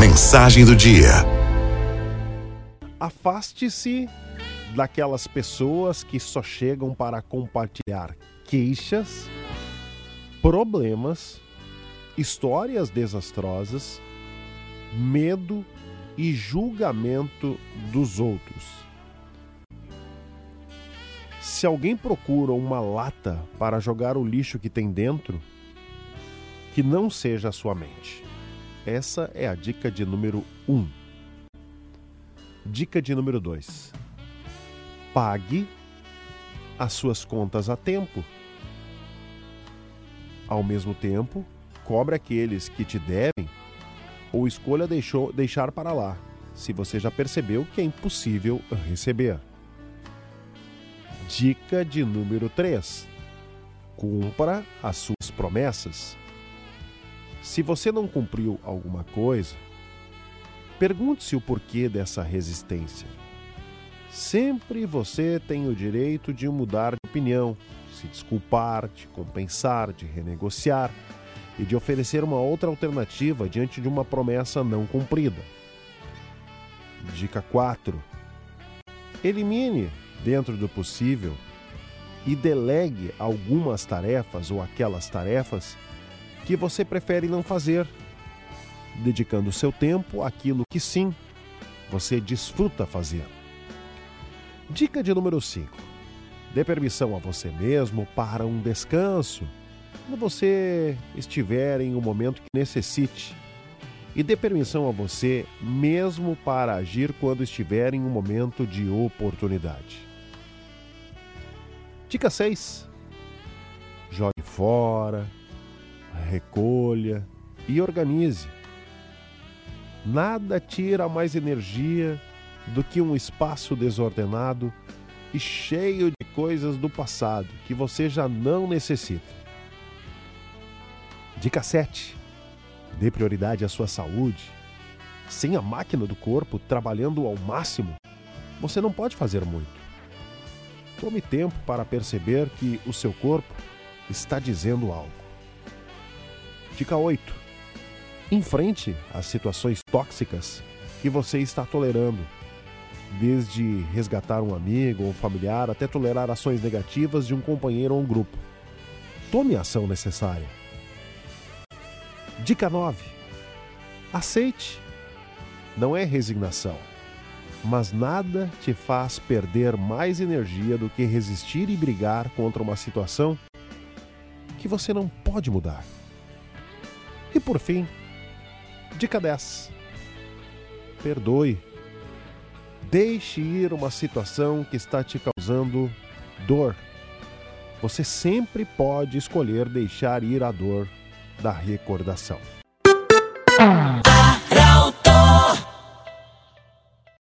Mensagem do dia. Afaste-se daquelas pessoas que só chegam para compartilhar queixas, problemas, histórias desastrosas, medo e julgamento dos outros. Se alguém procura uma lata para jogar o lixo que tem dentro, que não seja a sua mente. Essa é a dica de número 1. Um. Dica de número 2. Pague as suas contas a tempo. Ao mesmo tempo, cobre aqueles que te devem ou escolha deixou, deixar para lá, se você já percebeu que é impossível receber. Dica de número 3. Cumpra as suas promessas. Se você não cumpriu alguma coisa, pergunte-se o porquê dessa resistência. Sempre você tem o direito de mudar de opinião, se desculpar, de compensar, de renegociar e de oferecer uma outra alternativa diante de uma promessa não cumprida. Dica 4. Elimine, dentro do possível, e delegue algumas tarefas ou aquelas tarefas que você prefere não fazer, dedicando seu tempo àquilo que sim você desfruta fazer. Dica de número 5. Dê permissão a você mesmo para um descanso quando você estiver em um momento que necessite. E dê permissão a você mesmo para agir quando estiver em um momento de oportunidade. Dica 6. Jogue fora, recolha e organize. Nada tira mais energia do que um espaço desordenado e cheio de coisas do passado que você já não necessita. Dica 7. Dê prioridade à sua saúde. Sem a máquina do corpo trabalhando ao máximo, você não pode fazer muito. Tome tempo para perceber que o seu corpo está dizendo algo. Dica 8. Enfrente as situações tóxicas que você está tolerando, desde resgatar um amigo ou familiar até tolerar ações negativas de um companheiro ou um grupo. Tome a ação necessária. Dica 9. Aceite. Não é resignação, mas nada te faz perder mais energia do que resistir e brigar contra uma situação que você não pode mudar. E por fim, dica 10. Perdoe. Deixe ir uma situação que está te causando dor. Você sempre pode escolher deixar ir a dor da recordação.